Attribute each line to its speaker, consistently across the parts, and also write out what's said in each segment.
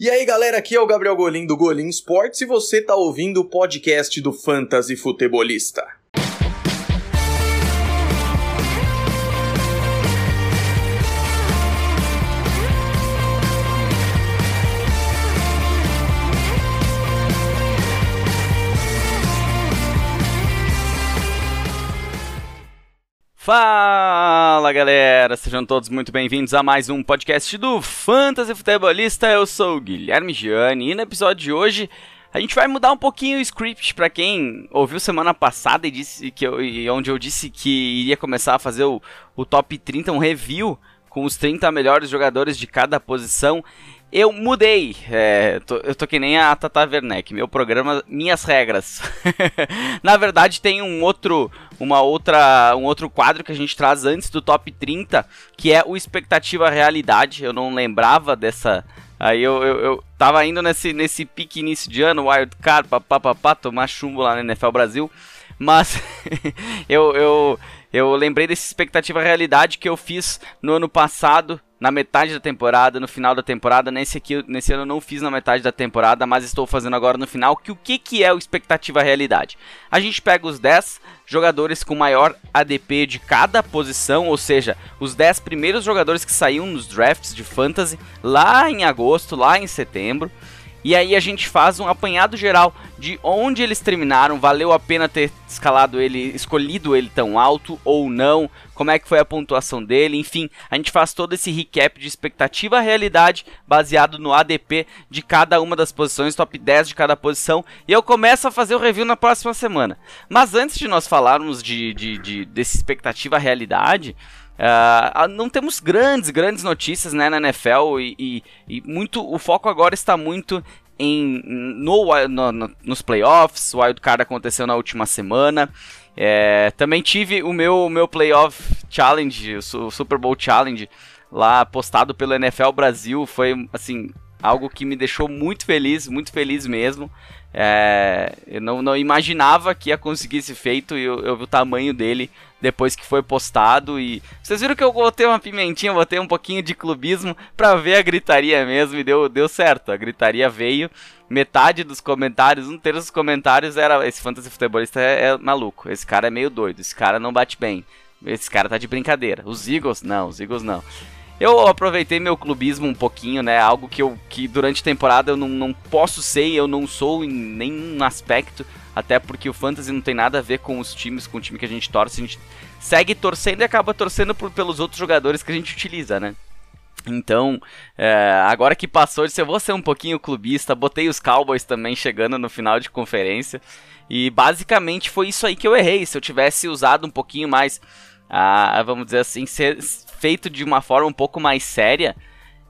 Speaker 1: E aí galera, aqui é o Gabriel Golim do Golim Sports e você tá ouvindo o podcast do Fantasy Futebolista.
Speaker 2: Fala galera, sejam todos muito bem-vindos a mais um podcast do Fantasy Futebolista. Eu sou o Guilherme Gianni e no episódio de hoje a gente vai mudar um pouquinho o script para quem ouviu semana passada e disse que eu, e onde eu disse que iria começar a fazer o, o top 30, um review com os 30 melhores jogadores de cada posição. Eu mudei, é, tô, eu tô que nem a Tata Werneck, meu programa, minhas regras. Na verdade tem um outro, uma outra, um outro quadro que a gente traz antes do top 30, que é o expectativa realidade. Eu não lembrava dessa, aí eu, eu, eu tava indo nesse, nesse pique início de ano, wildcard, papapá, tomar chumbo lá no NFL Brasil, mas eu, eu, eu lembrei dessa expectativa realidade que eu fiz no ano passado, na metade da temporada, no final da temporada. Nesse aqui, nesse ano eu não fiz na metade da temporada, mas estou fazendo agora no final. Que o que, que é o expectativa realidade? A gente pega os 10 jogadores com maior ADP de cada posição, ou seja, os 10 primeiros jogadores que saíram nos drafts de fantasy lá em agosto, lá em setembro. E aí a gente faz um apanhado geral de onde eles terminaram, valeu a pena ter escalado ele, escolhido ele tão alto ou não, como é que foi a pontuação dele, enfim, a gente faz todo esse recap de expectativa realidade baseado no ADP de cada uma das posições, top 10 de cada posição, e eu começo a fazer o review na próxima semana. Mas antes de nós falarmos de, de, de desse expectativa realidade, Uh, não temos grandes, grandes notícias né, na NFL e, e, e, muito, o foco agora está muito em, no, no, no, nos playoffs. O Wildcard aconteceu na última semana. É, também tive o meu, meu playoff challenge, o Super Bowl Challenge, lá postado pelo NFL Brasil. Foi assim algo que me deixou muito feliz, muito feliz mesmo. É, eu não, não, imaginava que ia conseguir esse feito e eu, eu, vi o tamanho dele depois que foi postado. E vocês viram que eu botei uma pimentinha, botei um pouquinho de clubismo pra ver a gritaria mesmo e deu, deu certo. A gritaria veio. Metade dos comentários, um terço dos comentários era: esse fantasy futebolista é, é maluco, esse cara é meio doido, esse cara não bate bem, esse cara tá de brincadeira. Os Eagles, não, os Eagles não. Eu aproveitei meu clubismo um pouquinho, né? Algo que eu que durante a temporada eu não, não posso ser, eu não sou em nenhum aspecto, até porque o fantasy não tem nada a ver com os times, com o time que a gente torce, a gente segue torcendo e acaba torcendo por, pelos outros jogadores que a gente utiliza, né? Então, é, agora que passou, eu disse, eu vou ser um pouquinho clubista, botei os Cowboys também chegando no final de conferência, e basicamente foi isso aí que eu errei, se eu tivesse usado um pouquinho mais, ah, vamos dizer assim, ser, feito de uma forma um pouco mais séria,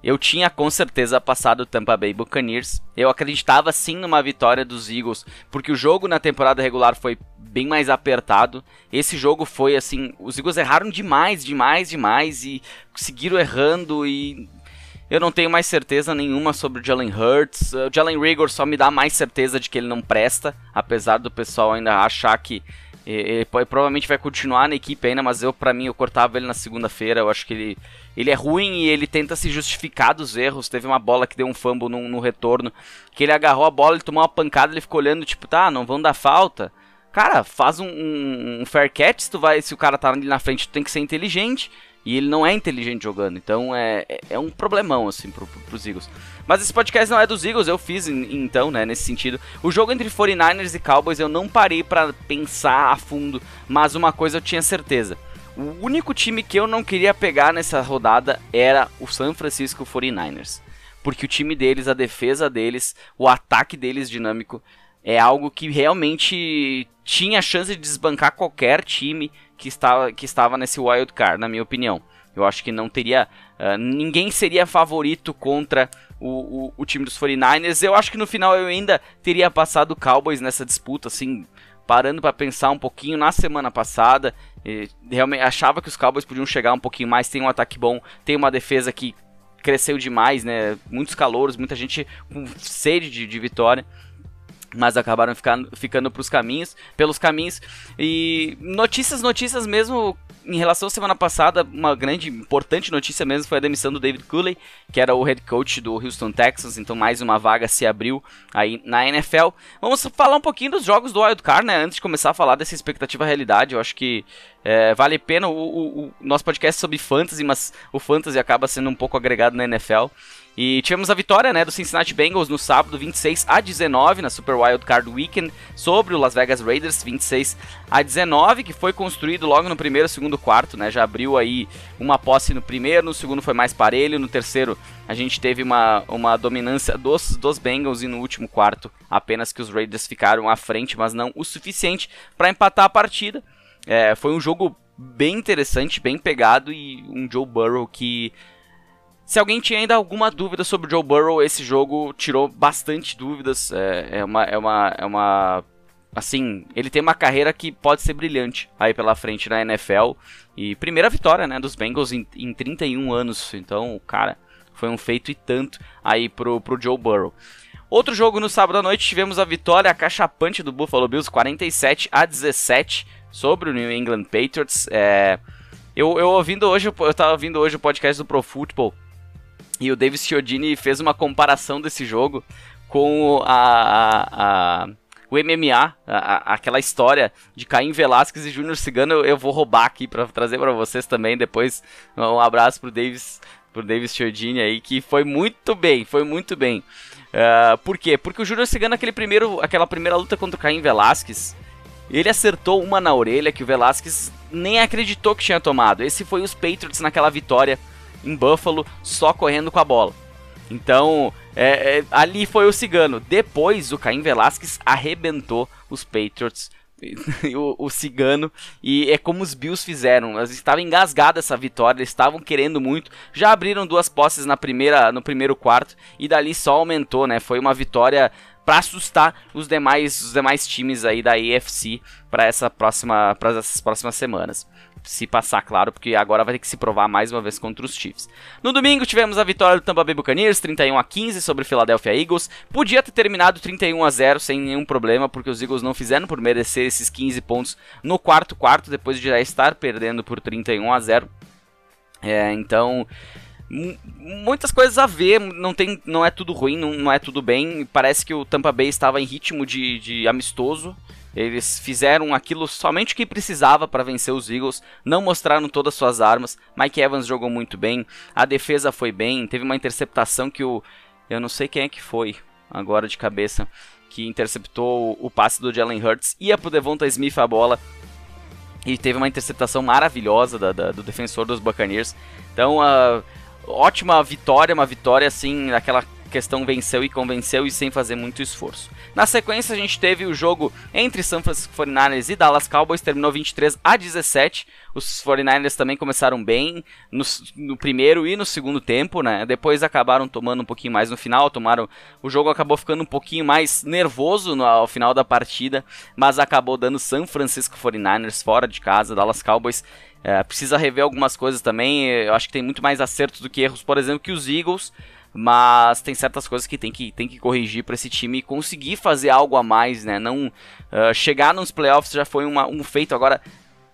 Speaker 2: eu tinha com certeza passado o Tampa Bay Buccaneers. Eu acreditava sim numa vitória dos Eagles, porque o jogo na temporada regular foi bem mais apertado. Esse jogo foi assim, os Eagles erraram demais, demais, demais e seguiram errando e eu não tenho mais certeza nenhuma sobre o Jalen Hurts. O Jalen Rigor só me dá mais certeza de que ele não presta, apesar do pessoal ainda achar que ele, provavelmente vai continuar na equipe ainda, mas eu, para mim, eu cortava ele na segunda-feira. Eu acho que ele, ele é ruim e ele tenta se justificar dos erros. Teve uma bola que deu um fumble no, no retorno, que ele agarrou a bola, ele tomou uma pancada, ele ficou olhando, tipo, tá, não vão dar falta. Cara, faz um, um, um fair catch tu vai, se o cara tá ali na frente, tu tem que ser inteligente. E ele não é inteligente jogando, então é, é, é um problemão, assim, pro, pro, pros Eagles. Mas esse podcast não é dos Eagles, eu fiz então, né, nesse sentido. O jogo entre 49ers e Cowboys eu não parei para pensar a fundo, mas uma coisa eu tinha certeza. O único time que eu não queria pegar nessa rodada era o San Francisco 49ers. Porque o time deles, a defesa deles, o ataque deles dinâmico é algo que realmente tinha chance de desbancar qualquer time que estava, que estava nesse wild card, na minha opinião. Eu acho que não teria. Uh, ninguém seria favorito contra o, o, o, time dos 49ers. Eu acho que no final eu ainda teria passado o Cowboys nessa disputa, assim, parando para pensar um pouquinho na semana passada. realmente achava que os Cowboys podiam chegar um pouquinho mais. Tem um ataque bom, tem uma defesa que cresceu demais, né? Muitos calouros, muita gente com sede de, de vitória mas acabaram ficando, ficando pros caminhos, pelos caminhos. E notícias, notícias mesmo em relação à semana passada, uma grande, importante notícia mesmo foi a demissão do David Cooley, que era o head coach do Houston Texans, então mais uma vaga se abriu aí na NFL. Vamos falar um pouquinho dos jogos do Wild Card, né? Antes de começar a falar dessa expectativa realidade, eu acho que é, vale a pena o, o, o nosso podcast sobre fantasy, mas o fantasy acaba sendo um pouco agregado na NFL. E tivemos a vitória né, do Cincinnati Bengals no sábado 26 a 19 na Super Wild Card Weekend sobre o Las Vegas Raiders 26 a 19, que foi construído logo no primeiro segundo quarto, né? Já abriu aí uma posse no primeiro, no segundo foi mais parelho, no terceiro a gente teve uma, uma dominância dos, dos Bengals e no último quarto apenas que os Raiders ficaram à frente, mas não o suficiente para empatar a partida. É, foi um jogo bem interessante, bem pegado e um Joe Burrow que se alguém tinha ainda alguma dúvida sobre o Joe Burrow, esse jogo tirou bastante dúvidas. É, é, uma, é, uma, é uma. Assim, ele tem uma carreira que pode ser brilhante aí pela frente na NFL. E primeira vitória né, dos Bengals em, em 31 anos. Então, cara, foi um feito e tanto aí pro, pro Joe Burrow. Outro jogo no sábado à noite tivemos a vitória cachapante do Buffalo Bills 47 a 17 sobre o New England Patriots. É, eu, eu ouvindo hoje, eu tava ouvindo hoje o podcast do Pro Football e o Davis Chiodini fez uma comparação desse jogo com a, a, a o MMA, a, aquela história de Caim Velasquez e Júnior Cigano, eu, eu, vou roubar aqui para trazer para vocês também. Depois, um abraço pro Davis, pro Davis Chiodini aí, que foi muito bem, foi muito bem. Uh, por quê? Porque o Júnior Cigano, aquele primeiro, aquela primeira luta contra o Caim Velasquez, ele acertou uma na orelha que o Velasquez nem acreditou que tinha tomado. Esse foi os Patriots naquela vitória em Buffalo só correndo com a bola. Então, é, é, ali foi o Cigano. Depois, o Caim Velasquez arrebentou os Patriots, o, o, Cigano, e é como os Bills fizeram. Eles estavam engasgados essa vitória, eles estavam querendo muito. Já abriram duas posses na primeira, no primeiro quarto, e dali só aumentou, né? Foi uma vitória para assustar os demais, os demais times aí da AFC para essa próxima, para essas próximas semanas se passar, claro, porque agora vai ter que se provar mais uma vez contra os Chiefs. No domingo tivemos a vitória do Tampa Bay Buccaneers, 31 a 15 sobre o Philadelphia Eagles. Podia ter terminado 31 a 0 sem nenhum problema, porque os Eagles não fizeram por merecer esses 15 pontos no quarto quarto, depois de já estar perdendo por 31 a 0. É, então, muitas coisas a ver, não, tem, não é tudo ruim, não, não é tudo bem. Parece que o Tampa Bay estava em ritmo de, de amistoso, eles fizeram aquilo somente que precisava para vencer os Eagles, não mostraram todas as suas armas. Mike Evans jogou muito bem, a defesa foi bem, teve uma interceptação que o eu não sei quem é que foi agora de cabeça que interceptou o passe do Jalen Hurts, ia pro Devonta Smith a bola e teve uma interceptação maravilhosa da, da, do defensor dos Buccaneers. Então, uh, ótima vitória, uma vitória assim, aquela questão venceu e convenceu e sem fazer muito esforço. Na sequência, a gente teve o jogo entre San Francisco 49ers e Dallas Cowboys, terminou 23 a 17. Os 49ers também começaram bem no, no, primeiro e no segundo tempo, né? Depois acabaram tomando um pouquinho mais no final, tomaram o jogo acabou ficando um pouquinho mais nervoso no, ao final da partida, mas acabou dando San Francisco 49ers fora de casa, Dallas Cowboys é, precisa rever algumas coisas também. Eu acho que tem muito mais acertos do que erros, por exemplo, que os Eagles mas tem certas coisas que tem que, tem que corrigir para esse time conseguir fazer algo a mais, né? Não uh, chegar nos playoffs já foi uma, um feito. Agora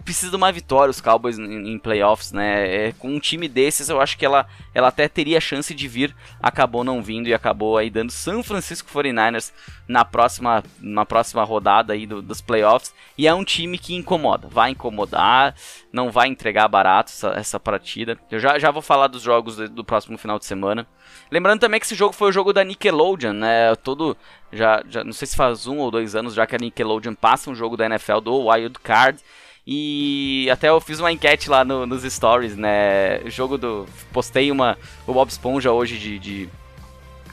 Speaker 2: precisa de uma vitória os Cowboys em, playoffs, né? É, com um time desses, eu acho que ela, ela até teria chance de vir, acabou não vindo e acabou aí dando San Francisco 49ers na próxima, na próxima rodada aí do, dos playoffs. E é um time que incomoda, vai incomodar, não vai entregar barato essa, essa partida. Eu já, já vou falar dos jogos do, do próximo final de semana. Lembrando também que esse jogo foi o jogo da Nickelodeon, né? Todo já, já não sei se faz um ou dois anos já que a Nickelodeon passa um jogo da NFL do Wild Card. E até eu fiz uma enquete lá no, nos stories, né? Jogo do. Postei uma. O Bob Esponja hoje de, de,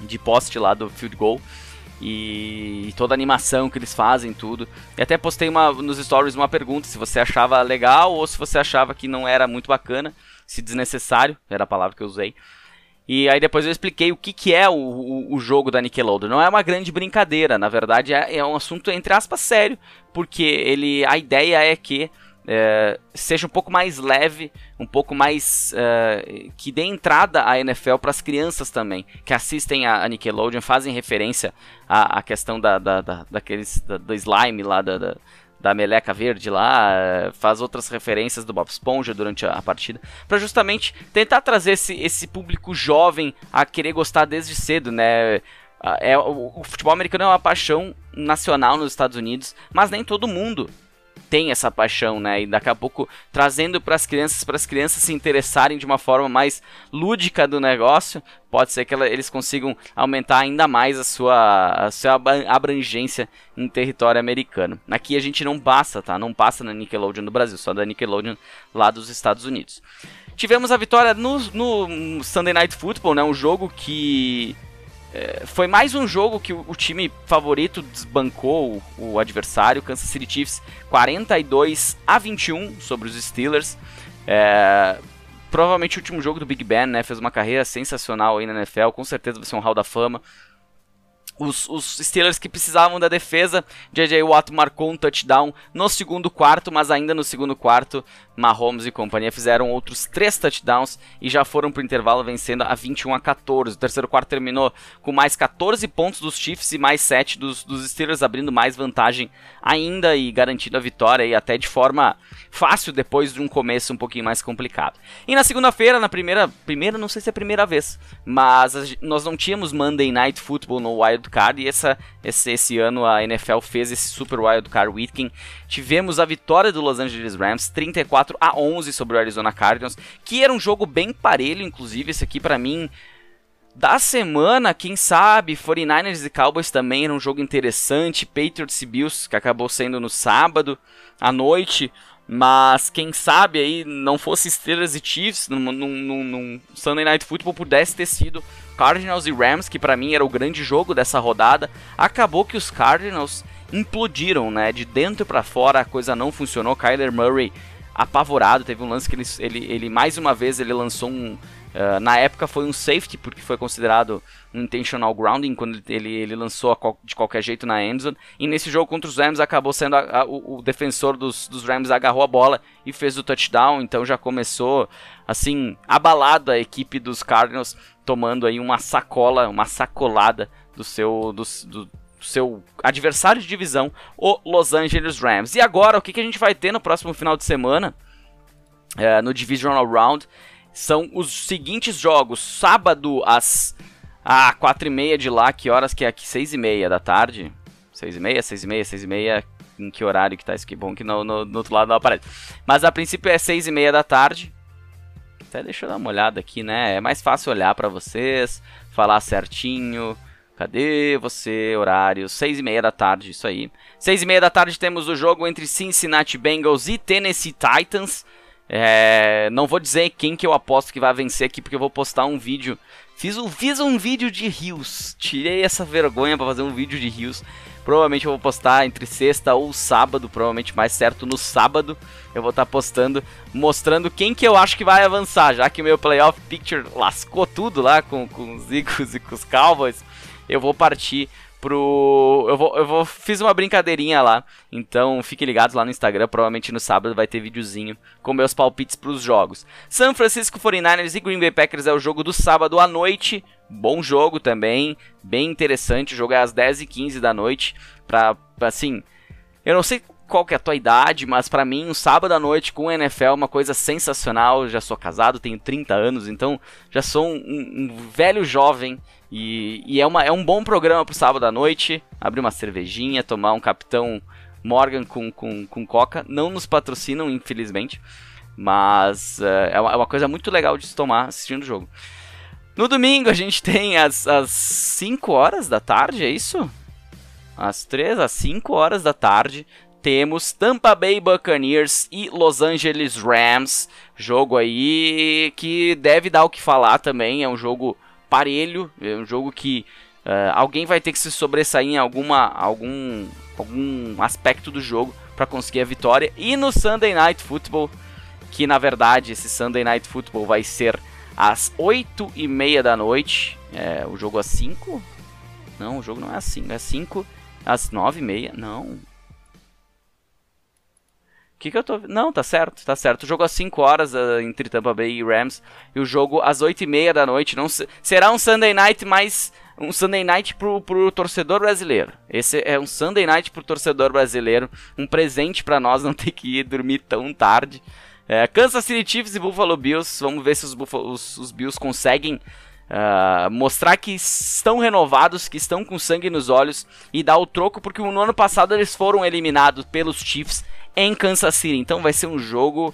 Speaker 2: de post lá do Field Goal. E toda a animação que eles fazem, tudo. E até postei uma, nos stories uma pergunta se você achava legal ou se você achava que não era muito bacana, se desnecessário, era a palavra que eu usei. E aí depois eu expliquei o que, que é o, o, o jogo da Nickelodeon. Não é uma grande brincadeira, na verdade é, é um assunto entre aspas sério, porque ele a ideia é que é, seja um pouco mais leve, um pouco mais é, que dê entrada à NFL para as crianças também, que assistem a, Nickelodeon, fazem referência à, à questão da, da, da daqueles da, do slime lá da, da da Meleca Verde lá, faz outras referências do Bob Esponja durante a, a partida, para justamente tentar trazer esse, esse público jovem a querer gostar desde cedo, né? É, o, o futebol americano é uma paixão nacional nos Estados Unidos, mas nem todo mundo tem essa paixão, né? E daqui a pouco trazendo para as crianças, para as crianças se interessarem de uma forma mais lúdica do negócio, pode ser que ela, eles consigam aumentar ainda mais a sua, a sua abrangência em território americano. Aqui a gente não passa, tá? Não passa na Nickelodeon do Brasil, só da Nickelodeon lá dos Estados Unidos. Tivemos a vitória no, no Sunday Night Football, né? Um jogo que é, foi mais um jogo que o, time favorito desbancou o, o, adversário, Kansas City Chiefs 42 a 21 sobre os Steelers. É, provavelmente o último jogo do Big Ben, né? Fez uma carreira sensacional aí na NFL, com certeza vai ser um Hall da Fama os, os, Steelers que precisavam da defesa. J.J. Watt marcou um touchdown no segundo quarto, mas ainda no segundo quarto, Mahomes e companhia fizeram outros três touchdowns e já foram para o intervalo vencendo a 21 a 14. O terceiro quarto terminou com mais 14 pontos dos Chiefs e mais 7 dos, dos Steelers, abrindo mais vantagem ainda e garantindo a vitória e até de forma fácil depois de um começo um pouquinho mais complicado. E na segunda-feira, na primeira, primeira, não sei se é a primeira vez, mas nós não tínhamos Monday Night Football no Wild E essa, esse, esse ano a NFL fez esse Super Wild Card Weekend. Tivemos a vitória do Los Angeles Rams 34 a 11 sobre o Arizona Cardinals, que era um jogo bem parelho, inclusive esse aqui para mim da semana, quem sabe, 49ers e Cowboys também era um jogo interessante, Patriots e Bills, que acabou sendo no sábado à noite, mas quem sabe aí não fosse Steelers e Chiefs num, num, num, Sunday Night Football pudesse ter sido Cardinals e Rams, que para mim era o grande jogo dessa rodada. Acabou que os Cardinals implodiram, né? De dentro para fora a coisa não funcionou. Kyler Murray apavorado, teve um lance que ele, ele, ele mais uma vez ele lançou um Uh, na época foi um safety, porque foi considerado um intentional grounding quando ele, ele lançou de qualquer jeito na endzone. E nesse jogo contra os Rams acabou sendo a, a, o, o, defensor dos, dos Rams agarrou a bola e fez o touchdown. Então já começou assim abalado a equipe dos Cardinals tomando aí uma sacola, uma sacolada do seu do, do, seu adversário de divisão, o Los Angeles Rams. E agora o que, que a gente vai ter no próximo final de semana? Uh, no Divisional Round são os seguintes jogos. Sábado, às ah, 4 e meia de lá. Que horas que é aqui? 6 e meia da tarde? 6 e meia, 6 e meia, 6 e meia. Em que horário que tá isso? Que bom que no, no, no outro lado não aparece. Mas a princípio é 6 e meia da tarde. Até deixa eu dar uma olhada aqui, né? É mais fácil olhar para vocês, falar certinho. Cadê você? Horário, 6 e meia da tarde, isso aí. 6 e meia da tarde temos o jogo entre Cincinnati Bengals e Tennessee Titans. É, não vou dizer quem que eu aposto que vai vencer aqui, porque eu vou postar um vídeo. Fiz um, fiz um vídeo de rios. Tirei essa vergonha para fazer um vídeo de rios. Provavelmente eu vou postar entre sexta ou sábado, provavelmente mais certo no sábado. Eu vou estar tá postando, mostrando quem que eu acho que vai avançar, já que o meu playoff picture lascou tudo lá com, com os Eagles e com os Cowboys. Eu vou partir pro. Eu vou, eu vou. Fiz uma brincadeirinha lá. Então fiquem ligados lá no Instagram. Provavelmente no sábado vai ter videozinho com meus palpites pros jogos. San Francisco 49ers e Green Bay Packers é o jogo do sábado à noite. Bom jogo também. Bem interessante. O jogo é às 10h15 da noite. Pra, pra assim. Eu não sei qual que é a tua idade, mas para mim um sábado à noite com o NFL é uma coisa sensacional. Já sou casado, tenho 30 anos, então já sou um, um, velho jovem e, e, é, uma, é um bom programa pro sábado à noite. Abrir uma cervejinha, tomar um Capitão Morgan com, com, com Coca. Não nos patrocinam, infelizmente. Mas uh, é, uma, é, uma, coisa muito legal de se tomar assistindo o jogo. No domingo a gente tem as 5 horas da tarde, é isso? Às 3 às 5 horas da tarde temos Tampa Bay Buccaneers e Los Angeles Rams. Jogo aí que deve dar o que falar também. É um jogo parelho, é um jogo que uh, alguém vai ter que se sobressair em alguma, algum, algum aspecto do jogo para conseguir a vitória. E no Sunday Night Football, que na verdade esse Sunday Night Football vai ser às 8 e meia da noite. É, o jogo às 5? Não, o jogo não é às 5, é às 5, às 9 e meia. Não, que, que eu tô. Não, tá certo, tá certo. O jogo às 5 horas uh, entre Tampa Bay e Rams. E o jogo às 8 e meia da noite. Não Será um Sunday night mais. Um Sunday night pro, pro torcedor brasileiro. Esse é um Sunday night pro torcedor brasileiro. Um presente para nós não ter que ir dormir tão tarde. É, Kansas City Chiefs e Buffalo Bills. Vamos ver se os, Buffalo, os, os Bills conseguem Uh, mostrar que estão renovados, que estão com sangue nos olhos e dar o troco, porque no ano passado eles foram eliminados pelos Chiefs em Kansas City. Então vai ser um jogo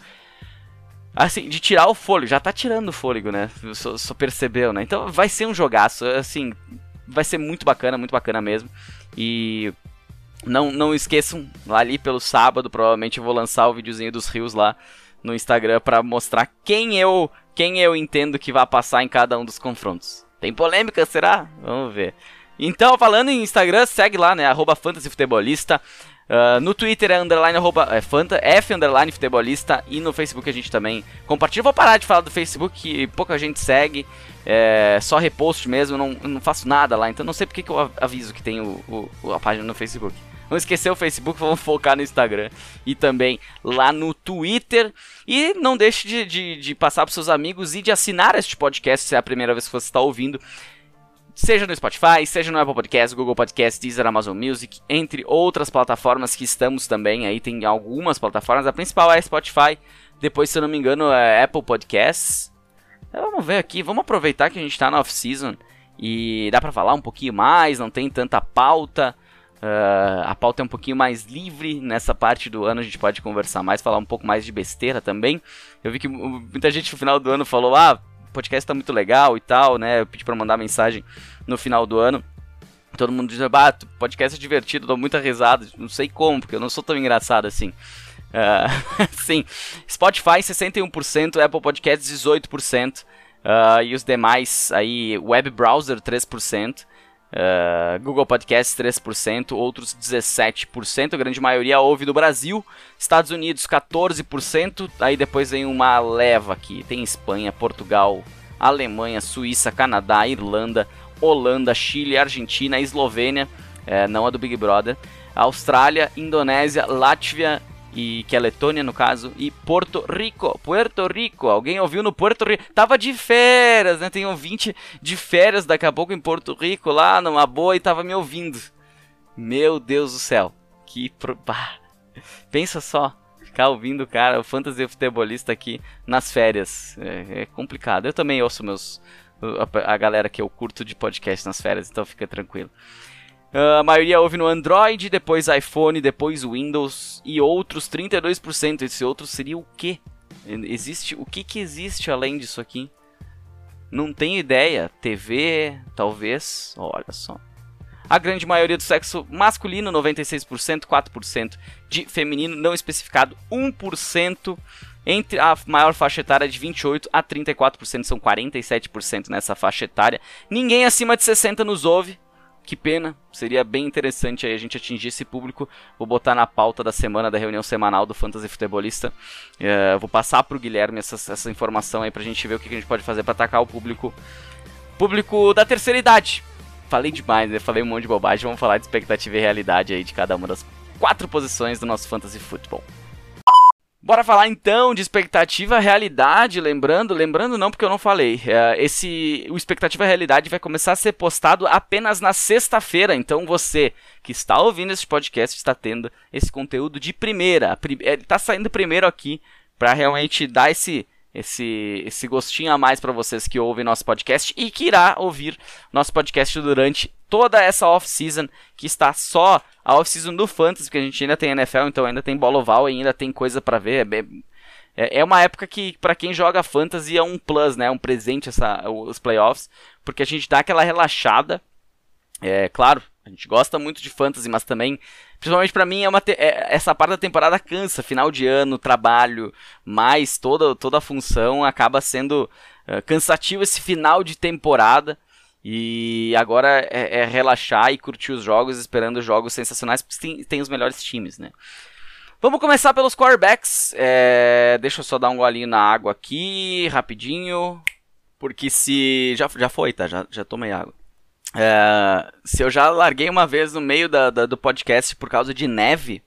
Speaker 2: assim, de tirar o fôlego. Já tá tirando o fôlego, né? Só, só percebeu, né? Então vai ser um jogaço, assim, vai ser muito bacana, muito bacana mesmo. E não, não esqueçam, lá ali pelo sábado, provavelmente eu vou lançar o videozinho dos rios lá no Instagram para mostrar quem eu quem eu entendo que vai passar em cada um dos confrontos. Tem polêmica, será? Vamos ver. Então, falando em Instagram, segue lá, né? Arroba fantasyfutebolista. Uh, no Twitter é underline arroba, é fanta, F underline futebolista e no Facebook a gente também compartilha. Vou parar de falar do Facebook, que pouca gente segue, é só repost mesmo, não, não faço nada lá, então não sei porque que eu aviso que tem o, o, a página no Facebook. Não esquecer o Facebook, vamos focar no Instagram e também lá no Twitter. E não deixe de, de, de passar para seus amigos e de assinar este podcast se é a primeira vez que você está ouvindo. Seja no Spotify, seja no Apple Podcast, Google Podcast, Deezer, Amazon Music, entre outras plataformas que estamos também. Aí tem algumas plataformas, a principal é Spotify. Depois, se eu não me engano, é Apple Podcasts. Então, vamos ver aqui, vamos aproveitar que a gente está na off-season e dá para falar um pouquinho mais, não tem tanta pauta. Uh, a pauta é um pouquinho mais livre nessa parte do ano, a gente pode conversar mais, falar um pouco mais de besteira também. Eu vi que muita gente no final do ano falou: ah, podcast tá muito legal e tal, né? Eu pedi pra mandar mensagem no final do ano. Todo mundo diz: ah, podcast é divertido, dou muita risada. Não sei como, porque eu não sou tão engraçado assim. Uh, sim, Spotify 61%, Apple Podcasts 18%, uh, e os demais aí, web browser 3%. Uh, Google Podcasts 3%, outros 17%, a grande maioria ouve do Brasil, Estados Unidos 14%, aí depois vem uma leva aqui, tem Espanha, Portugal, Alemanha, Suíça, Canadá, Irlanda, Holanda, Chile, Argentina, Eslovênia, é, não a do Big Brother, Austrália, Indonésia, Látvia, e que é Letônia no caso, e Porto Rico. Puerto Rico, alguém ouviu no Porto Rico? Tava de férias, né? Tem ouvinte de férias daqui a pouco em Porto Rico, lá numa boa, e tava me ouvindo. Meu Deus do céu, que. Pro... Pensa só, ficar ouvindo o cara, o fantasy futebolista aqui nas férias. É, é complicado. Eu também ouço meus. A galera que eu curto de podcast nas férias, então fica tranquilo. Uh, a maioria ouve no Android, depois iPhone, depois Windows e outros 32%. Esse outro seria o quê? Existe o que que existe além disso aqui? Não tenho ideia. TV, talvez. Olha só. A grande maioria do sexo masculino, 96%, 4% de feminino não especificado, 1% entre a maior faixa etária de 28 a 34%, são 47% nessa faixa etária. Ninguém acima de 60 nos ouve, que pena, seria bem interessante aí a gente atingir esse público. Vou botar na pauta da semana da reunião semanal do Fantasy Futebolista. Uh, vou passar pro Guilherme essa, essa informação aí pra gente ver o que a gente pode fazer para atacar o público público da terceira idade. Falei demais, né? Falei um monte de bobagem. Vamos falar de expectativa e realidade aí de cada uma das quatro posições do nosso Fantasy Football. Bora falar então de expectativa realidade, lembrando, lembrando não porque eu não falei, é, esse o expectativa realidade vai começar a ser postado apenas na sexta-feira, então você que está ouvindo esse podcast está tendo esse conteúdo de primeira, ele está saindo primeiro aqui para realmente dar esse esse, esse gostinho a mais para vocês que ouvem nosso podcast e que irá ouvir nosso podcast durante toda essa off-season, que está só a off-season do Fantasy, porque a gente ainda tem NFL, então ainda tem bola oval e ainda tem coisa para ver. É, é, é uma época que, para quem joga Fantasy, é um plus, né? Um presente essa, os playoffs, porque a gente dá aquela relaxada. É claro, a gente gosta muito de Fantasy, mas também Principalmente para mim, é uma é, essa parte da temporada cansa. Final de ano, trabalho, mais toda, toda a função acaba sendo uh, cansativo esse final de temporada. E agora é, é, relaxar e curtir os jogos, esperando jogos sensacionais, porque tem, tem os melhores times, né? Vamos começar pelos quarterbacks. É, deixa eu só dar um golinho na água aqui, rapidinho. Porque se. Já, já foi, tá? Já, já tomei água. É, se eu já larguei uma vez no meio da, da, do podcast por causa de neve,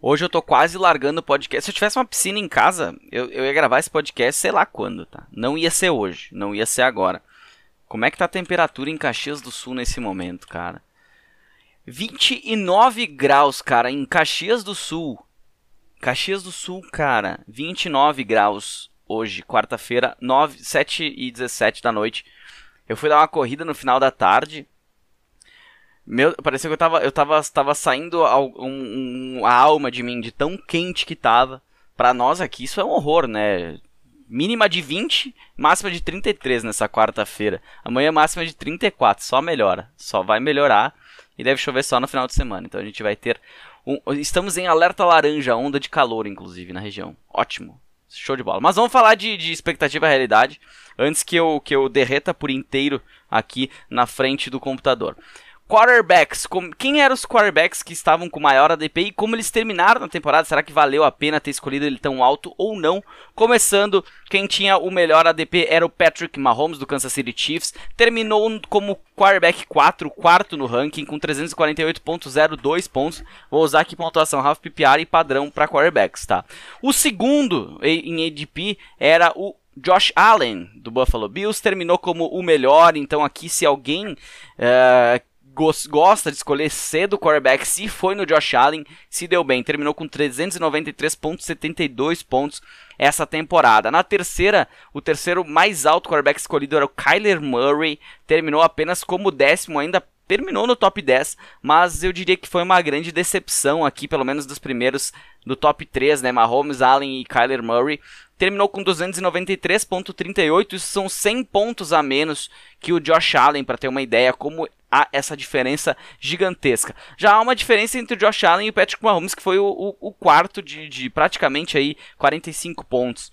Speaker 2: Hoje eu tô quase largando o podcast. Se eu tivesse uma piscina em casa, eu, eu ia gravar esse podcast sei lá quando, tá? Não ia ser hoje, não ia ser agora. Como é que tá a temperatura em Caxias do Sul nesse momento, cara? 29 graus, cara, em Caxias do Sul. Caxias do Sul, cara, 29 graus hoje, quarta-feira, 7 e 17 da noite. Eu fui dar uma corrida no final da tarde. Meu, parecia que eu tava, eu tava, tava saindo a, um, um, a alma de mim, de tão quente que tava. Pra nós aqui, isso é um horror, né? Mínima de 20, máxima de 33 nessa quarta-feira. Amanhã máxima de 34, só melhora. Só vai melhorar. E deve chover só no final de semana. Então a gente vai ter. Um, estamos em alerta laranja, onda de calor, inclusive, na região. Ótimo. Show de bola. Mas vamos falar de, de expectativa e realidade antes que eu, que eu derreta por inteiro aqui na frente do computador. Quarterbacks, quem eram os quarterbacks que estavam com maior ADP e como eles terminaram na temporada? Será que valeu a pena ter escolhido ele tão alto ou não? Começando, quem tinha o melhor ADP era o Patrick Mahomes do Kansas City Chiefs, terminou como quarterback 4, quarto no ranking com 348.02 pontos. Vou usar aqui pontuação half PPR e padrão para quarterbacks, tá? O segundo em ADP era o Josh Allen, do Buffalo Bills, terminou como o melhor. Então, aqui, se alguém uh, gosta de escolher cedo o quarterback, se foi no Josh Allen, se deu bem. Terminou com 393,72 pontos essa temporada. Na terceira, o terceiro mais alto quarterback escolhido era o Kyler Murray, terminou apenas como décimo, ainda terminou no top 10, mas eu diria que foi uma grande decepção aqui, pelo menos dos primeiros do top 3, né? Mahomes, Allen e Kyler Murray. Terminou com 293.38, isso são 100 pontos a menos que o Josh Allen, para ter uma ideia como há essa diferença gigantesca. Já há uma diferença entre o Josh Allen e o Patrick Mahomes, que foi o, o, o quarto de, de praticamente aí 45 pontos.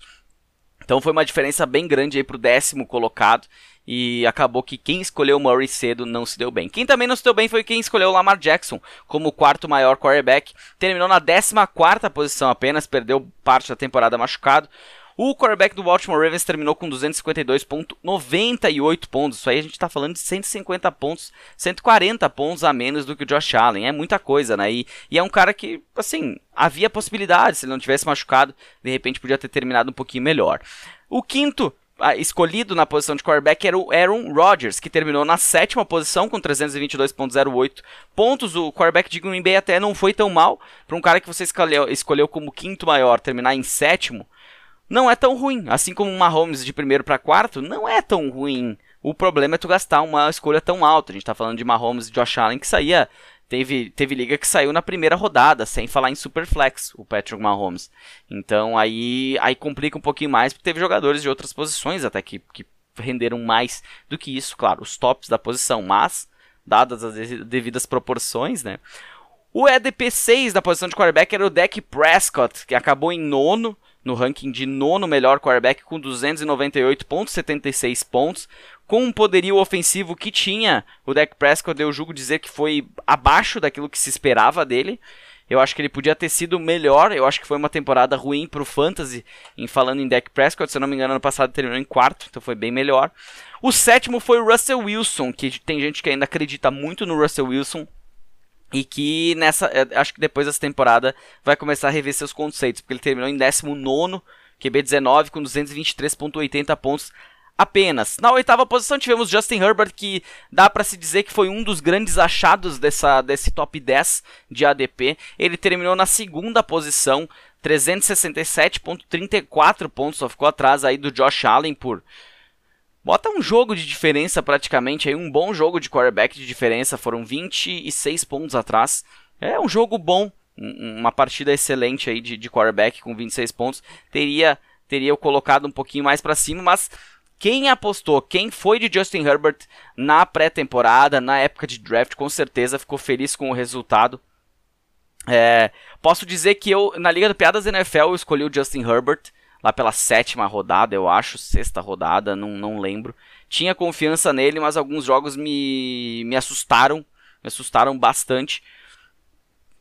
Speaker 2: Então foi uma diferença bem grande aí pro décimo colocado. E acabou que quem escolheu o Murray cedo não se deu bem. Quem também não se deu bem foi quem escolheu o Lamar Jackson como quarto maior quarterback. Terminou na 14 posição apenas, perdeu parte da temporada machucado. O quarterback do Baltimore Ravens terminou com 252,98 pontos. Isso aí a gente está falando de 150 pontos, 140 pontos a menos do que o Josh Allen. É muita coisa, né? E, e é um cara que, assim, havia possibilidade. Se ele não tivesse machucado, de repente podia ter terminado um pouquinho melhor. O quinto escolhido na posição de quarterback era o Aaron Rodgers, que terminou na sétima posição com 322.08 pontos. O quarterback de Green Bay até não foi tão mal para um cara que você escolheu, escolheu como quinto maior terminar em sétimo não é tão ruim. Assim como o Mahomes de primeiro para quarto, não é tão ruim. O problema é tu gastar uma escolha tão alta. A gente tá falando de Mahomes e Josh Allen que saía. Teve, teve liga que saiu na primeira rodada, sem falar em Superflex, o Patrick Mahomes. Então aí, aí complica um pouquinho mais, porque teve jogadores de outras posições até que, que renderam mais do que isso, claro, os tops da posição, mas, dadas as devidas proporções, né? O EDP 6 da posição de quarterback era o Dak Prescott, que acabou em nono, no ranking de nono melhor quarterback com 298.76 pontos, com um poderio ofensivo que tinha, o Dak Prescott eu julgo dizer que foi abaixo daquilo que se esperava dele. Eu acho que ele podia ter sido melhor. Eu acho que foi uma temporada ruim para o Fantasy, em falando em Dak Prescott. Se eu não me engano, ano passado terminou em quarto, então foi bem melhor. O sétimo foi o Russell Wilson, que tem gente que ainda acredita muito no Russell Wilson. E que nessa. Eh, acho que depois dessa temporada vai começar a rever seus conceitos. Porque ele terminou em 19, QB19, com 223,80 pontos apenas. Na oitava posição tivemos Justin Herbert, que dá para se dizer que foi um dos grandes achados dessa, desse top 10 de ADP. Ele terminou na segunda posição, 367,34 pontos, só ficou atrás aí do Josh Allen por Bota um jogo de diferença praticamente, aí um bom jogo de quarterback de diferença, foram 26 pontos atrás. É um jogo bom, uma partida excelente aí de, de quarterback com 26 pontos. Teria teria colocado um pouquinho mais para cima, mas quem apostou, quem foi de Justin Herbert na pré-temporada, na época de draft, com certeza ficou feliz com o resultado. É, posso dizer que eu, na Liga do Piadas NFL, eu escolhi o Justin Herbert lá pela sétima rodada, eu acho, sexta rodada, não, não lembro. Tinha confiança nele, mas alguns jogos me, me assustaram, me assustaram bastante.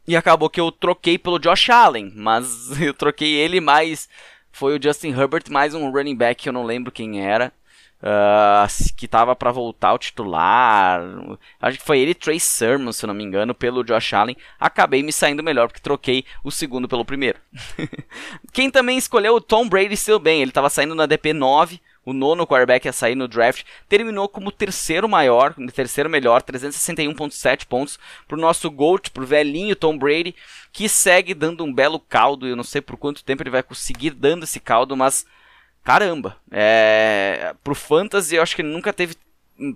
Speaker 2: E acabou que eu troquei pelo Josh Allen, mas eu troquei ele mais foi o Justin Herbert mais um running back que eu não lembro quem era. Uh, que tava para voltar ao titular. Acho que foi ele Trey Sermon, se não me engano, pelo Josh Allen. Acabei me saindo melhor porque troquei o segundo pelo primeiro. Quem também escolheu o Tom Brady seu bem, ele estava saindo na DP 9 o nono quarterback a sair no draft, terminou como terceiro maior, terceiro melhor, 361.7 pontos para o nosso GOAT, para o velhinho Tom Brady, que segue dando um belo caldo, eu não sei por quanto tempo ele vai conseguir dando esse caldo, mas caramba, é, pro Fantasy eu acho que nunca teve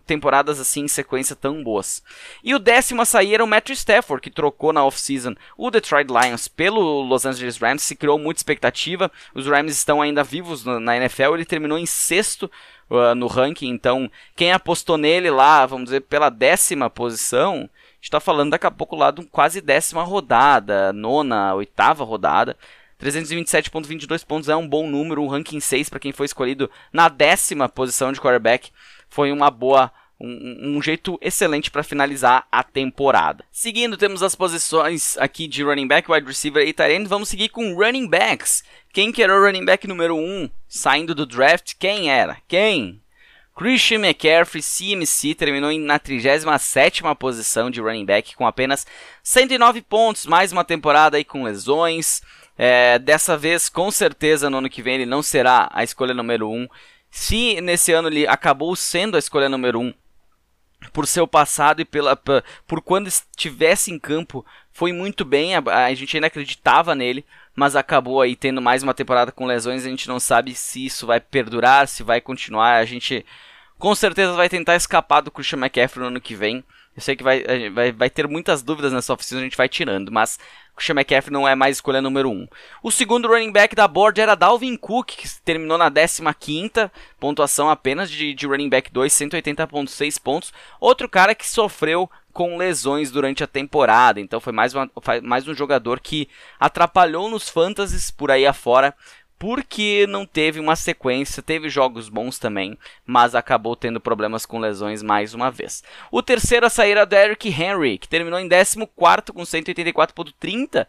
Speaker 2: temporadas assim em sequência tão boas. E o décimo a sair era o Matthew Stafford, que trocou na off-season o Detroit Lions pelo Los Angeles Rams, se criou muita expectativa. Os Rams estão ainda vivos na NFL, ele terminou em sexto uh, no ranking, então quem apostou nele lá, vamos dizer, pela décima posição, está falando daqui a pouco lá de quase décima rodada, nona, oitava rodada. 327.22 pontos é um bom número, um ranking 6 para quem foi escolhido na décima posição de quarterback. Foi uma boa um, um, jeito excelente para finalizar a temporada. Seguindo, temos as posições aqui de running back, wide receiver e tight end. Vamos seguir com running backs. Quem que era o running back número 1 um, saindo do draft? Quem era? Quem? Christian McCaffrey, CMC, terminou na 37ª posição de running back com apenas 109 pontos, mais uma temporada aí com lesões. É, dessa vez, com certeza, no ano que vem ele não será a escolha número 1. Um. Se nesse ano ele acabou sendo a escolha número 1 um, por seu passado e pela, por quando estivesse em campo, foi muito bem, a, a gente ainda acreditava nele, mas acabou aí tendo mais uma temporada com lesões, a gente não sabe se isso vai perdurar, se vai continuar, a gente com certeza vai tentar escapar do Christian McCaffrey no ano que vem. Eu sei que vai, vai, vai ter muitas dúvidas nessa oficina, a gente vai tirando, mas Christian McCaffrey não é mais escolha número 1. Um. O segundo running back da board era Dalvin Cook, que terminou na 15ª pontuação apenas de, de running back 2, 180.6 pontos. Outro cara que sofreu com lesões durante a temporada, então foi mais, uma, mais um jogador que atrapalhou nos fantasies por aí afora porque não teve uma sequência, teve jogos bons também, mas acabou tendo problemas com lesões mais uma vez. O terceiro a sair é o Derrick Henry, que terminou em 14 com 184.30,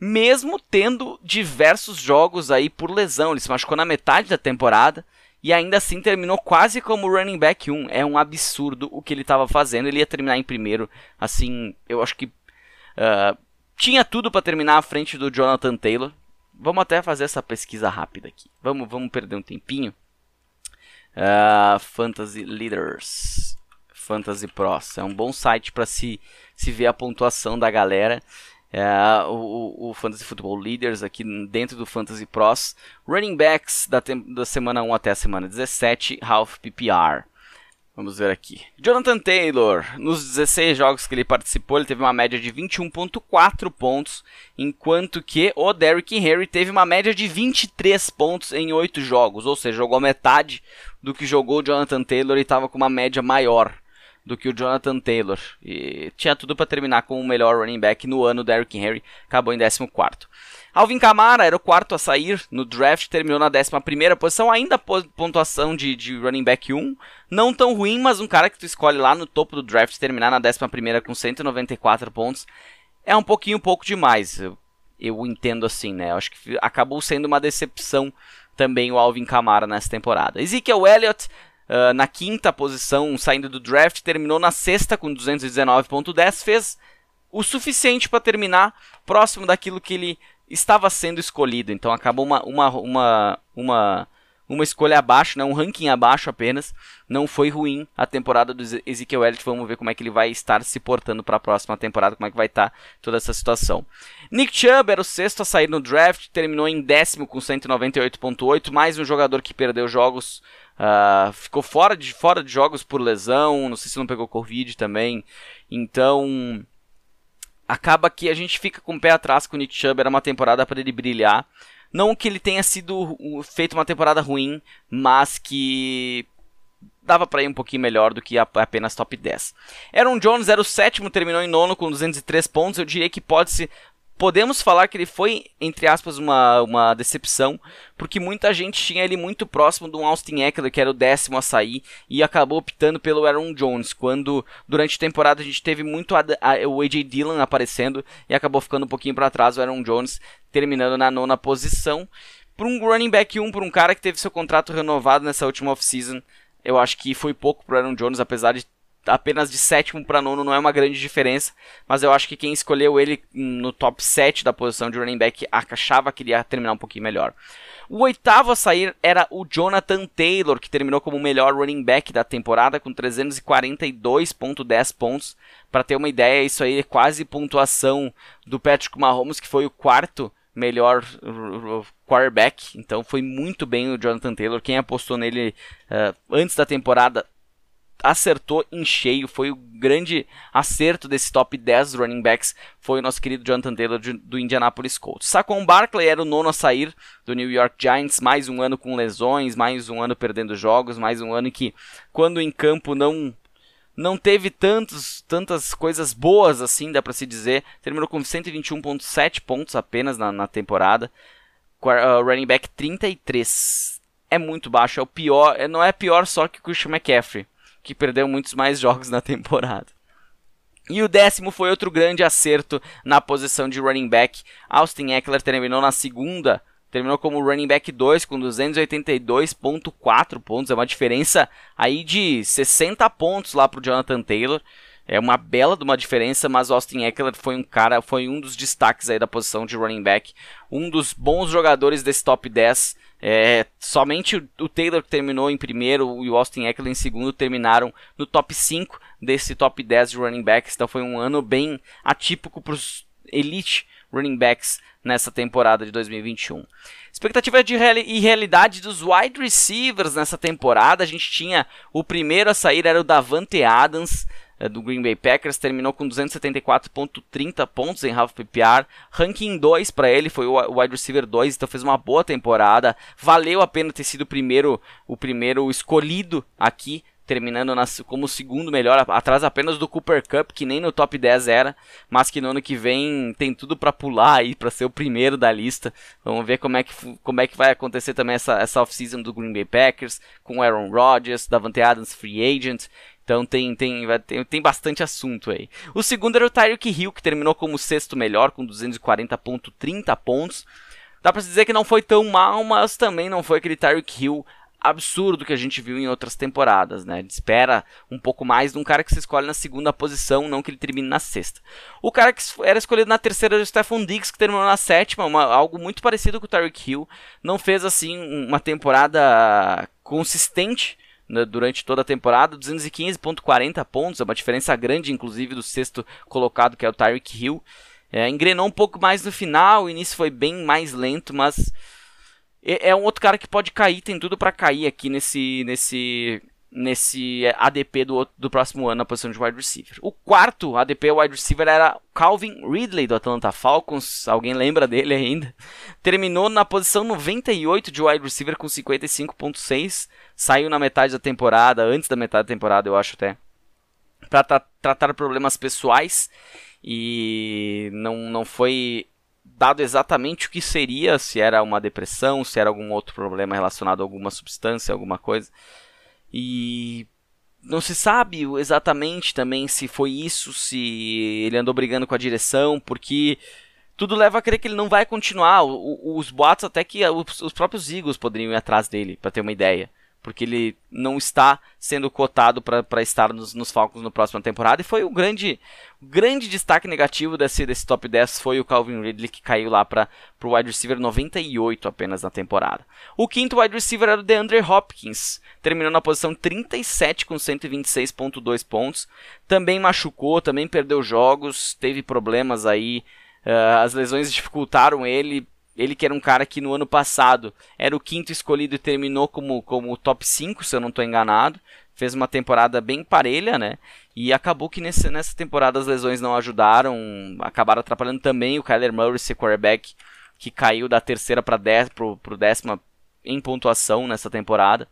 Speaker 2: mesmo tendo diversos jogos aí por lesão. Ele se machucou na metade da temporada e ainda assim terminou quase como running back 1. É um absurdo o que ele estava fazendo. Ele ia terminar em primeiro, assim, eu acho que uh, tinha tudo para terminar à frente do Jonathan Taylor Vamos até fazer essa pesquisa rápida aqui. Vamos, vamos perder um tempinho. Uh, Fantasy Leaders. Fantasy Pros. É um bom site para se, se ver a pontuação da galera. Uh, o, o, Fantasy Football Leaders aqui dentro do Fantasy Pros. Running backs da, da semana 1 até a semana 17, half PPR. Vamos ver aqui. Jonathan Taylor, nos 16 jogos que ele participou, ele teve uma média de 21.4 pontos, enquanto que o Derrick Henry teve uma média de 23 pontos em 8 jogos, ou seja, jogou metade do que jogou o Jonathan Taylor e estava com uma média maior do que o Jonathan Taylor. E tinha tudo para terminar com o melhor running back no ano, o Derrick Henry acabou em 14 Alvin Kamara era o quarto a sair no draft, terminou na 11 posição, ainda pontuação de, de running back 1. Não tão ruim, mas um cara que tu escolhe lá no topo do draft terminar na 11 com 194 pontos é um pouquinho pouco demais. Eu, eu entendo assim, né? Eu acho que acabou sendo uma decepção também o Alvin Kamara nessa temporada. Ezekiel Elliott Uh, na quinta posição, saindo do draft, terminou na sexta com 219.10, fez o suficiente para terminar próximo daquilo que ele estava sendo escolhido. Então acabou uma, uma, uma, uma, uma escolha abaixo, né? um ranking abaixo apenas. Não foi ruim a temporada do Ezekiel Elliott. Vamos ver como é que ele vai estar se portando para a próxima temporada, como é que vai estar toda essa situação. Nick Chubb era o sexto a sair no draft, terminou em décimo com 198.8, mais um jogador que perdeu jogos. Uh, ficou fora de, fora de jogos por lesão, não sei se não pegou Covid também. Então, acaba que a gente fica com o pé atrás com o Nick Chubb, era uma temporada para ele brilhar. Não que ele tenha sido feito uma temporada ruim, mas que dava para ir um pouquinho melhor do que apenas top 10. Aaron Jones era o sétimo, terminou em nono com 203 pontos. Eu diria que pode se podemos falar que ele foi, entre aspas, uma, uma decepção, porque muita gente tinha ele muito próximo do Austin Eckler, que era o décimo a sair, e acabou optando pelo Aaron Jones, quando durante a temporada a gente teve muito a, a, o AJ Dillon aparecendo, e acabou ficando um pouquinho para trás o Aaron Jones, terminando na nona posição. Por um running back 1, um, por um cara que teve seu contrato renovado nessa última off-season, eu acho que foi pouco pro Aaron Jones, apesar de apenas de sétimo para nono não é uma grande diferença, mas eu acho que quem escolheu ele no top 7 da posição de running back achava que iria terminar um pouquinho melhor. O oitavo a sair era o Jonathan Taylor, que terminou como o melhor running back da temporada com 342.10 pontos. Para ter uma ideia, isso aí é quase pontuação do Patrick Mahomes, que foi o quarto melhor quarterback. Então foi muito bem o Jonathan Taylor. Quem apostou nele uh, antes da temporada acertou em cheio, foi o grande acerto desse top 10 running backs, foi o nosso querido Jonathan Taylor do Indianapolis Colts. Saquon Barkley era o nono a sair do New York Giants, mais um ano com lesões, mais um ano perdendo jogos, mais um ano que quando em campo não não teve tantos, tantas coisas boas assim, dá para se dizer. Terminou com 121.7 pontos apenas na, na temporada. Uh, running back 33. É muito baixo, é o pior, é, não é pior só que o Christian McCaffrey que perdeu muitos mais jogos na temporada. E o décimo foi outro grande acerto na posição de running back. Austin Eckler terminou na segunda, terminou como running back 2 com 282.4 pontos, é uma diferença aí de 60 pontos lá para o Jonathan Taylor. É uma bela de uma diferença, mas Austin Eckler foi um cara, foi um dos destaques aí da posição de running back, um dos bons jogadores desse top 10 é, somente o, Taylor terminou em primeiro e o Austin Eckler em segundo terminaram no top 5 desse top 10 de running backs. Então foi um ano bem atípico para os elite running backs nessa temporada de 2021. Expectativa de e realidade dos wide receivers nessa temporada. A gente tinha o primeiro a sair era o Davante Adams, do Green Bay Packers, terminou com 274.30 pontos em half PPR, ranking 2 para ele, foi o wide receiver 2, então fez uma boa temporada. Valeu a pena ter sido o primeiro, o primeiro escolhido aqui terminando como o segundo melhor, atrás apenas do Cooper Cup, que nem no top 10 era, mas que no ano que vem tem tudo para pular aí, para ser o primeiro da lista. Vamos ver como é que, como é que vai acontecer também essa, essa off-season do Green Bay Packers, com Aaron Rodgers, Davante Adams, free agent. Então tem, tem, tem, tem bastante assunto aí. O segundo era o Tyreek Hill, que terminou como sexto melhor, com 240.30 pontos. Dá pra dizer que não foi tão mal, mas também não foi aquele Tyreek Hill absurdo que a gente viu em outras temporadas, né? espera um pouco mais de um cara que se escolhe na segunda posição, não que ele termine na sexta. O cara que era escolhido na terceira era o Stephon Diggs, que terminou na sétima, uma, algo muito parecido com o Tyreek Hill. Não fez, assim, uma temporada consistente durante toda a temporada, 215.40 pontos, é uma diferença grande, inclusive, do sexto colocado, que é o Tyreek Hill. É, engrenou um pouco mais no final, o início foi bem mais lento, mas é, é um outro cara que pode cair, tem tudo para cair aqui nesse, nesse, nesse ADP do, do próximo ano na posição de wide receiver. O quarto ADP wide receiver era Calvin Ridley do Atlanta Falcons, alguém lembra dele ainda? Terminou na posição 98 de wide receiver com 55.6 saiu na metade da temporada, antes da metade da temporada, eu acho até, para tra tratar problemas pessoais e não, não foi dado exatamente o que seria, se era uma depressão, se era algum outro problema relacionado a alguma substância, alguma coisa. E não se sabe exatamente também se foi isso, se ele andou brigando com a direção, porque tudo leva a crer que ele não vai continuar. Os boatos até que os, os próprios Eagles poderiam ir atrás dele, para ter uma ideia porque ele não está sendo cotado para estar nos, nos, Falcons no próximo temporada. E foi o grande, grande destaque negativo desse, desse top 10 foi o Calvin Ridley, que caiu lá para o wide receiver 98 apenas na temporada. O quinto wide receiver era o DeAndre Hopkins, terminou na posição 37 com 126.2 pontos. Também machucou, também perdeu jogos, teve problemas aí. Uh, as lesões dificultaram ele, ele que era um cara que no ano passado era o quinto escolhido e terminou como, como top 5, se eu não estou enganado. Fez uma temporada bem parelha, né? E acabou que nesse, nessa temporada as lesões não ajudaram, acabaram atrapalhando também o Kyler Murray, seu quarterback, que caiu da terceira para o décima em pontuação nessa temporada.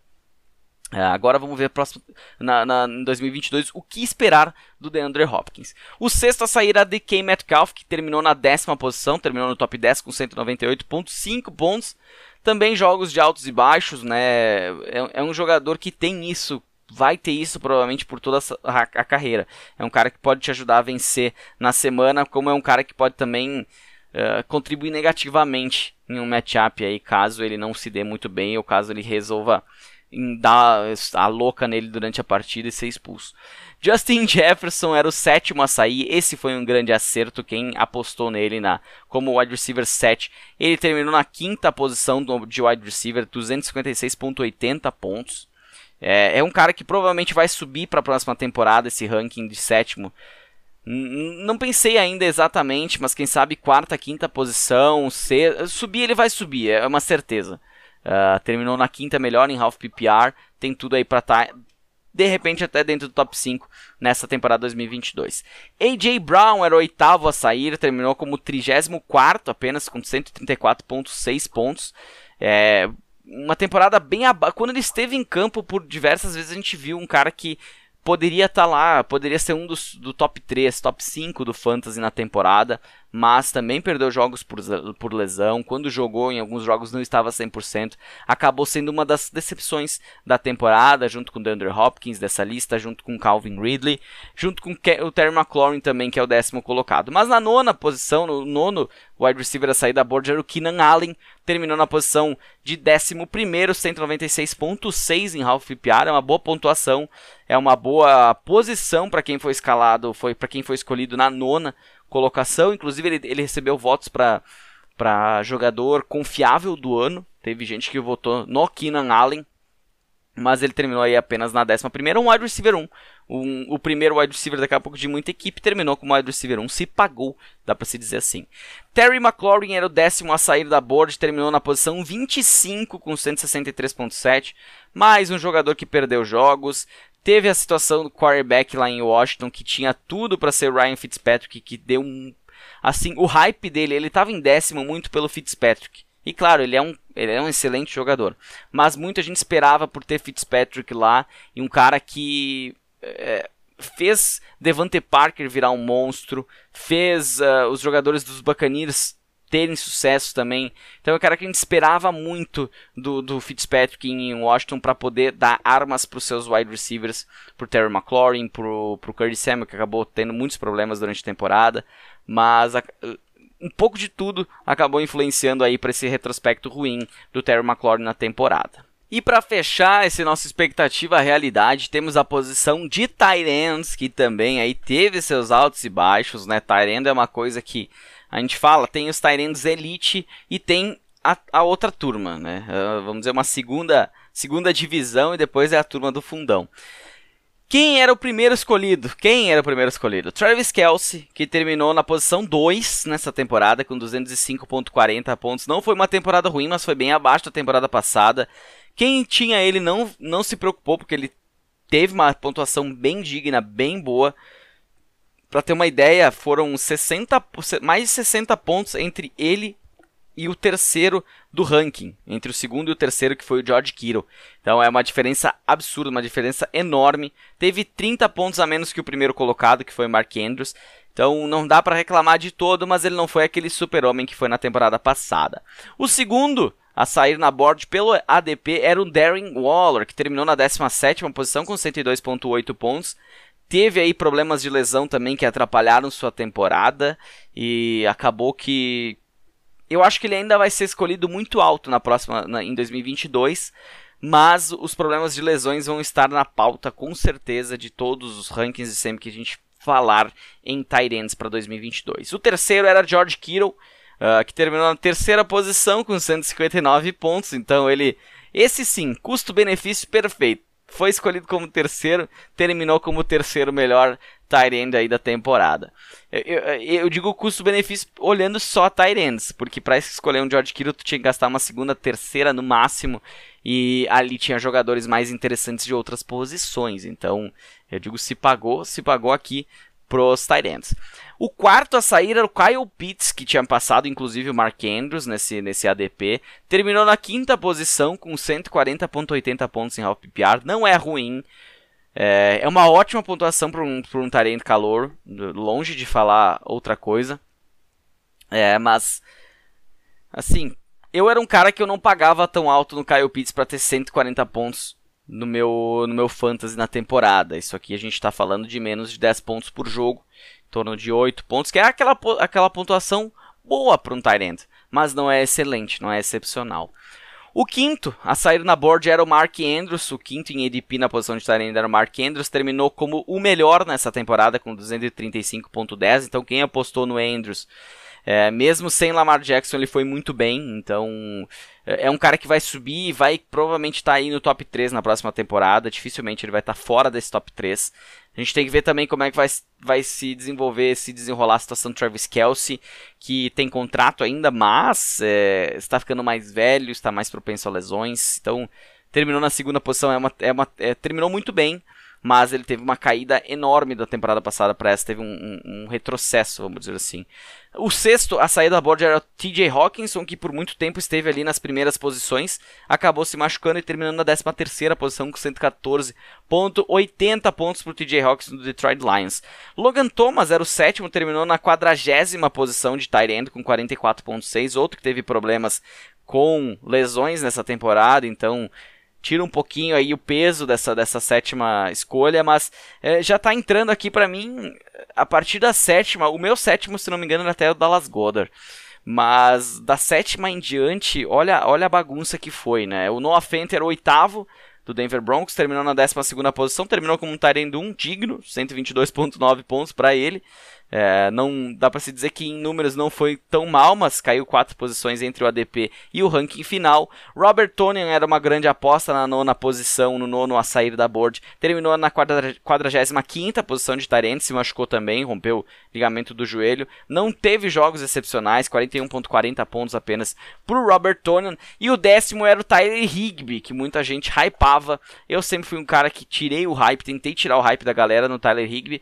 Speaker 2: É, agora vamos ver próximo, na, na, em 2022 o que esperar do DeAndre Hopkins. O sexto a sair a DK Metcalf, que terminou na décima posição, terminou no top 10 com 198.5 pontos. Também jogos de altos e baixos, né? É, é, um jogador que tem isso, vai ter isso provavelmente por toda a, a, carreira. É um cara que pode te ajudar a vencer na semana, como é um cara que pode também uh, contribuir negativamente em um matchup aí, caso ele não se dê muito bem ou caso ele resolva em dar a louca nele durante a partida e ser expulso. Justin Jefferson era o sétimo a sair. Esse foi um grande acerto. Quem apostou nele na como wide receiver 7. Ele terminou na quinta posição de wide receiver, 256,80 pontos. É, é, um cara que provavelmente vai subir para a próxima temporada esse ranking de sétimo. Não pensei ainda exatamente, mas quem sabe quarta, quinta posição, subir ele vai subir, é uma certeza. Uh, terminou na quinta melhor em half PPR, tem tudo aí para estar tá de repente até dentro do top 5 nessa temporada 2022. AJ Brown era o oitavo a sair, terminou como 34 apenas com 134.6 pontos. É uma temporada bem abaixo. Quando ele esteve em campo por diversas vezes a gente viu um cara que poderia estar tá lá, poderia ser um dos do top 3, top 5 do Fantasy na temporada, mas também perdeu jogos por, por lesão. Quando jogou em alguns jogos não estava 100%. Acabou sendo uma das decepções da temporada, junto com o DeAndre Hopkins dessa lista, junto com Calvin Ridley, junto com o Terry McLaurin também, que é o décimo colocado. Mas na nona posição, no nono wide receiver a sair da board era o Keenan Allen, terminou na posição de 11 196.6 em half PPR, é uma boa pontuação, é uma boa posição para quem foi escalado, foi para quem foi escolhido na nona colocação. Inclusive, ele, ele recebeu votos para jogador confiável do ano. Teve gente que votou no Keenan Allen, mas ele terminou aí apenas na 11 primeira, um wide receiver 1. Um, o primeiro wide receiver daqui a pouco de muita equipe terminou como wide receiver 1, se pagou, dá para se dizer assim. Terry McLaurin era o décimo a sair da board, terminou na posição 25 com 163.7, mais um jogador que perdeu jogos, Teve a situação do quarterback lá em Washington, que tinha tudo para ser Ryan Fitzpatrick, que deu um. Assim, o hype dele, ele estava em décimo muito pelo Fitzpatrick. E claro, ele é, um, ele é um excelente jogador. Mas muita gente esperava por ter Fitzpatrick lá e um cara que é, fez Devante Parker virar um monstro, fez uh, os jogadores dos Buccaneers terem sucesso também. Então é um cara que a gente esperava muito do, do Fitzpatrick em Washington para poder dar armas para os seus wide receivers, pro Terry McLaurin, pro, pro Curtis Samuel, que acabou tendo muitos problemas durante a temporada, mas a, um pouco de tudo acabou influenciando aí para esse retrospecto ruim do Terry McLaurin na temporada. E para fechar esse nossa expectativa à realidade, temos a posição de Tyrants, que também aí teve seus altos e baixos, né? Tyrant é uma coisa que a gente fala, tem os Tyrands Elite e tem a, a outra turma, né? Uh, vamos dizer, uma segunda, segunda divisão e depois é a turma do fundão. Quem era o primeiro escolhido? Quem era o primeiro escolhido? Travis Kelsey, que terminou na posição 2 nessa temporada, com 205,40 pontos. Não foi uma temporada ruim, mas foi bem abaixo da temporada passada. Quem tinha ele não, não se preocupou, porque ele teve uma pontuação bem digna, bem boa. Para ter uma ideia, foram 60, mais de 60 pontos entre ele e o terceiro do ranking, entre o segundo e o terceiro, que foi o George Kittle. Então é uma diferença absurda, uma diferença enorme. Teve 30 pontos a menos que o primeiro colocado, que foi Mark Andrews. Então não dá para reclamar de todo, mas ele não foi aquele super-homem que foi na temporada passada. O segundo a sair na board pelo ADP era o Darren Waller, que terminou na 17ª posição com 102.8 pontos teve aí problemas de lesão também que atrapalharam sua temporada e acabou que eu acho que ele ainda vai ser escolhido muito alto na próxima na, em 2022, mas os problemas de lesões vão estar na pauta com certeza de todos os rankings e sempre que a gente falar em ends para 2022. O terceiro era George Kittle, uh, que terminou na terceira posição com 159 pontos, então ele esse sim, custo-benefício perfeito foi escolhido como terceiro, terminou como terceiro melhor end aí da temporada. Eu, eu, eu digo custo-benefício olhando só ends, porque para escolher um George Kittle tu tinha que gastar uma segunda, terceira no máximo, e ali tinha jogadores mais interessantes de outras posições. Então, eu digo se pagou, se pagou aqui pros ends. O quarto a sair era o Kyle Pitts, que tinha passado inclusive o Mark Andrews nesse, nesse ADP. Terminou na quinta posição com 140.80 pontos em half PPR. Não é ruim. É, é uma ótima pontuação para um, um Tarente calor. Longe de falar outra coisa. É, mas... Assim, eu era um cara que eu não pagava tão alto no Kyle Pitts para ter 140 pontos no meu, no meu fantasy na temporada. Isso aqui a gente está falando de menos de 10 pontos por jogo torno de 8 pontos, que é aquela, aquela pontuação boa para um tight end, mas não é excelente, não é excepcional. O quinto a sair na board era o Mark Andrews, o quinto em ADP na posição de Tyrande era o Mark Andrews, terminou como o melhor nessa temporada com 235.10, então quem apostou no Andrews, é, mesmo sem Lamar Jackson, ele foi muito bem, então é, é um cara que vai subir e vai provavelmente estar tá aí no top 3 na próxima temporada, dificilmente ele vai estar tá fora desse top 3. A gente tem que ver também como é que vai, vai se desenvolver, se desenrolar a situação do Travis Kelsey, que tem contrato ainda, mas é, está ficando mais velho, está mais propenso a lesões. Então, terminou na segunda posição, é uma, é uma, é, terminou muito bem, mas ele teve uma caída enorme da temporada passada para essa, teve um, um, um, retrocesso, vamos dizer assim. O sexto a sair da board era o TJ Hawkinson, que por muito tempo esteve ali nas primeiras posições, acabou se machucando e terminando na 13 terceira posição com 114.80 pontos para o TJ Hawkinson do Detroit Lions. Logan Thomas era o sétimo, terminou na quadragésima posição de tight end com 44.6, outro que teve problemas com lesões nessa temporada, então tira um pouquinho aí o peso dessa, dessa sétima escolha, mas é, já tá entrando aqui para mim a partir da sétima. O meu sétimo, se não me engano, era até o Dallas Goddard. Mas da sétima em diante, olha, olha a bagunça que foi, né? O Noah Fent era o oitavo do Denver Broncos, terminou na 12 segunda posição, terminou como um Tyrande 1 digno, 122.9 pontos para ele. É, não dá para se dizer que em números não foi tão mal, mas caiu quatro posições entre o ADP e o ranking final. Robert Tonian era uma grande aposta na nona posição, no nono a sair da board. Terminou na 45 posição de Tyrant, se machucou também, rompeu o ligamento do joelho. Não teve jogos excepcionais, 41.40 pontos apenas para Robert Tonian. E o décimo era o Tyler Higby, que muita gente hypava. Eu sempre fui um cara que tirei o hype, tentei tirar o hype da galera no Tyler Higby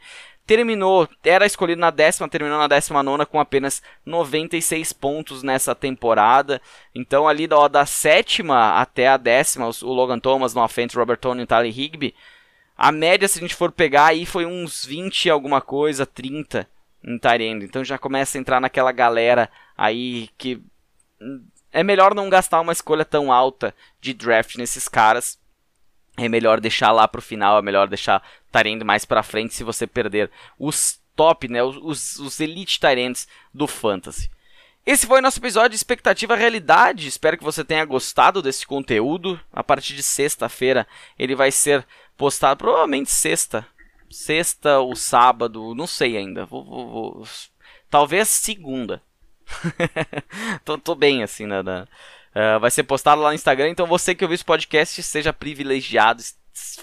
Speaker 2: terminou, era escolhido na décima, terminou na décima nona com apenas 96 pontos nessa temporada. Então ali da, da sétima até a décima, o Logan Thomas, no Offense, Robert Tony e Tyler Higby, a média se a gente for pegar aí foi uns 20 alguma coisa, 30 em Tyrande. Então já começa a entrar naquela galera aí que é melhor não gastar uma escolha tão alta de draft nesses caras é melhor deixar lá pro final, é melhor deixar Tyrande mais pra frente se você perder os top, né, os, os elite Tyrands do Fantasy. Esse foi o nosso episódio de Expectativa Realidade. Espero que você tenha gostado desse conteúdo. A partir de sexta-feira ele vai ser postado, provavelmente sexta. Sexta ou sábado, não sei ainda. Vou, vou, vou. Talvez segunda. tô, tô, bem assim, né? Uh, vai ser postado lá no Instagram. Então você que ouviu esse podcast seja privilegiado,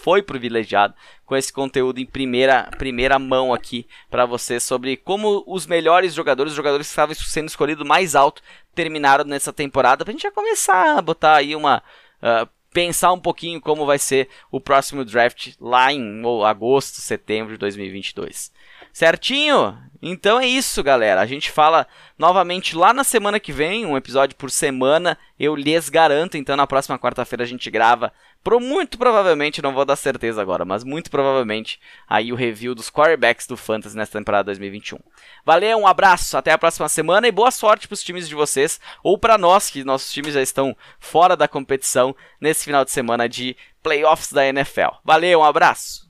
Speaker 2: foi privilegiado com esse conteúdo em primeira, primeira mão aqui para você sobre como os melhores jogadores, os jogadores que estavam sendo escolhidos mais alto, terminaram nessa temporada. Pra gente já começar a botar aí uma. Uh, pensar um pouquinho como vai ser o próximo draft lá em agosto, setembro de 2022. Certinho? Então é isso, galera. A gente fala novamente lá na semana que vem, um episódio por semana. Eu lhes garanto. Então na próxima quarta-feira a gente grava. Pro muito provavelmente, não vou dar certeza agora, mas muito provavelmente aí o review dos quarterbacks do Fantasy nessa temporada 2021. Valeu, um abraço, até a próxima semana e boa sorte pros times de vocês ou para nós que nossos times já estão fora da competição nesse final de semana de playoffs da NFL. Valeu, um abraço.